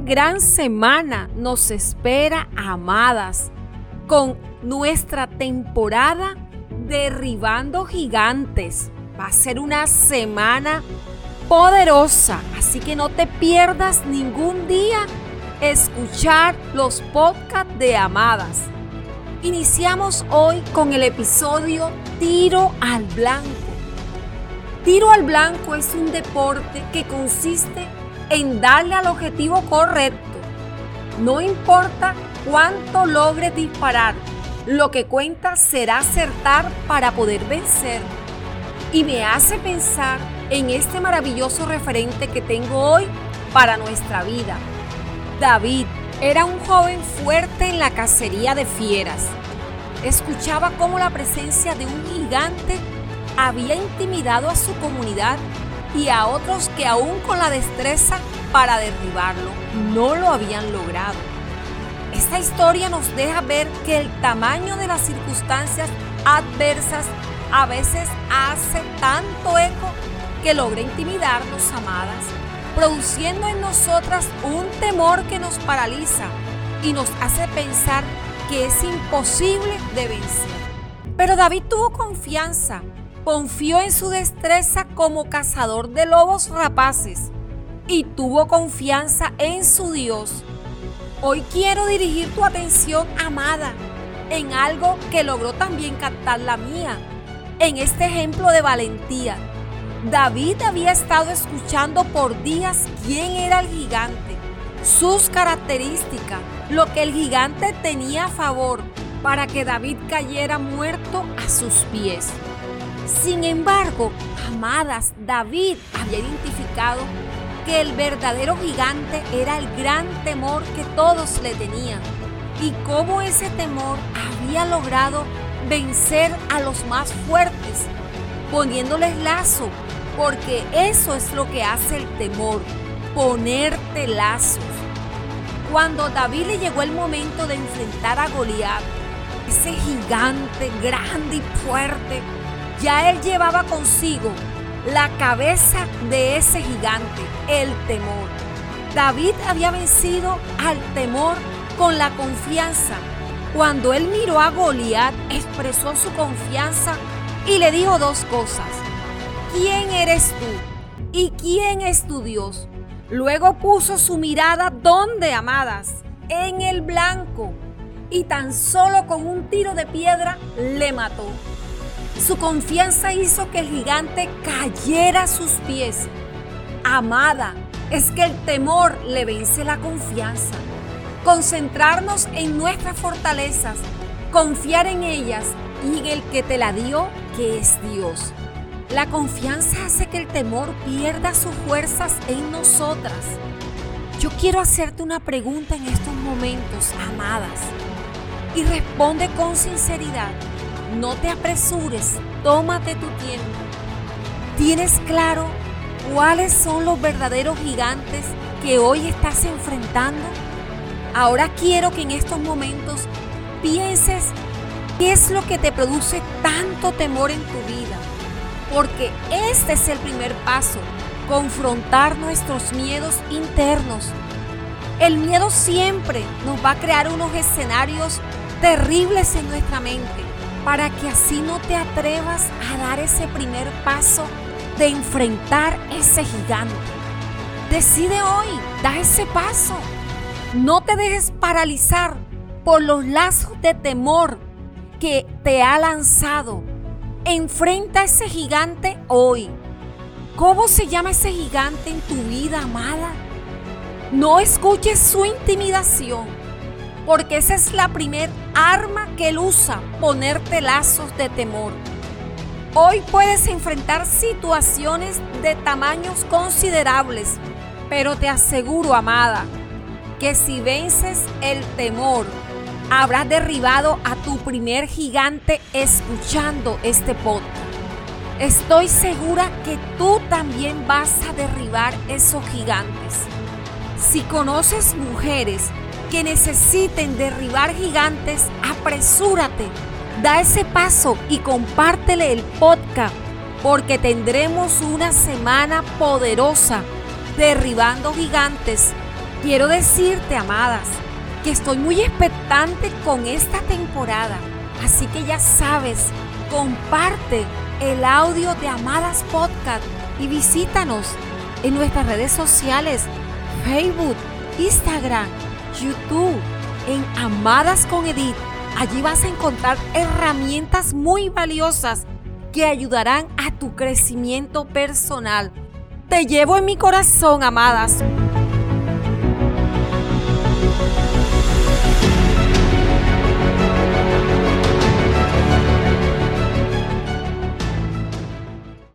gran semana nos espera, amadas, con nuestra temporada Derribando Gigantes. Va a ser una semana poderosa, así que no te pierdas ningún día escuchar los podcasts de Amadas. Iniciamos hoy con el episodio Tiro al Blanco. Tiro al blanco es un deporte que consiste en darle al objetivo correcto. No importa cuánto logres disparar, lo que cuenta será acertar para poder vencer. Y me hace pensar en este maravilloso referente que tengo hoy para nuestra vida. David era un joven fuerte en la cacería de fieras. Escuchaba cómo la presencia de un gigante había intimidado a su comunidad y a otros que aún con la destreza para derribarlo no lo habían logrado. Esta historia nos deja ver que el tamaño de las circunstancias adversas a veces hace tanto eco que logra intimidarnos, amadas, produciendo en nosotras un temor que nos paraliza y nos hace pensar que es imposible de vencer. Pero David tuvo confianza confió en su destreza como cazador de lobos rapaces y tuvo confianza en su Dios. Hoy quiero dirigir tu atención, amada, en algo que logró también captar la mía, en este ejemplo de valentía. David había estado escuchando por días quién era el gigante, sus características, lo que el gigante tenía a favor para que David cayera muerto a sus pies. Sin embargo, amadas, David había identificado que el verdadero gigante era el gran temor que todos le tenían y cómo ese temor había logrado vencer a los más fuertes, poniéndoles lazo, porque eso es lo que hace el temor, ponerte lazos. Cuando David le llegó el momento de enfrentar a Goliat, ese gigante grande y fuerte, ya él llevaba consigo la cabeza de ese gigante, el temor. David había vencido al temor con la confianza. Cuando él miró a Goliat, expresó su confianza y le dijo dos cosas. ¿Quién eres tú? ¿Y quién es tu Dios? Luego puso su mirada donde, amadas, en el blanco, y tan solo con un tiro de piedra le mató. Su confianza hizo que el gigante cayera a sus pies. Amada, es que el temor le vence la confianza. Concentrarnos en nuestras fortalezas, confiar en ellas y en el que te la dio, que es Dios. La confianza hace que el temor pierda sus fuerzas en nosotras. Yo quiero hacerte una pregunta en estos momentos, amadas, y responde con sinceridad. No te apresures, tómate tu tiempo. ¿Tienes claro cuáles son los verdaderos gigantes que hoy estás enfrentando? Ahora quiero que en estos momentos pienses qué es lo que te produce tanto temor en tu vida. Porque este es el primer paso, confrontar nuestros miedos internos. El miedo siempre nos va a crear unos escenarios terribles en nuestra mente para que así no te atrevas a dar ese primer paso de enfrentar ese gigante. Decide hoy, da ese paso. No te dejes paralizar por los lazos de temor que te ha lanzado. Enfrenta a ese gigante hoy. ¿Cómo se llama ese gigante en tu vida, amada? No escuches su intimidación porque esa es la primer arma que él usa, ponerte lazos de temor. Hoy puedes enfrentar situaciones de tamaños considerables, pero te aseguro, amada, que si vences el temor, habrás derribado a tu primer gigante escuchando este podcast. Estoy segura que tú también vas a derribar esos gigantes. Si conoces mujeres que necesiten derribar gigantes, apresúrate, da ese paso y compártele el podcast, porque tendremos una semana poderosa derribando gigantes Quiero decirte, amadas, que estoy muy expectante con esta temporada. Así que ya sabes, comparte el audio de Amadas Podcast y visítanos en nuestras redes sociales, Facebook, Instagram, YouTube, en Amadas con Edith. Allí vas a encontrar herramientas muy valiosas que ayudarán a tu crecimiento personal. Te llevo en mi corazón, amadas.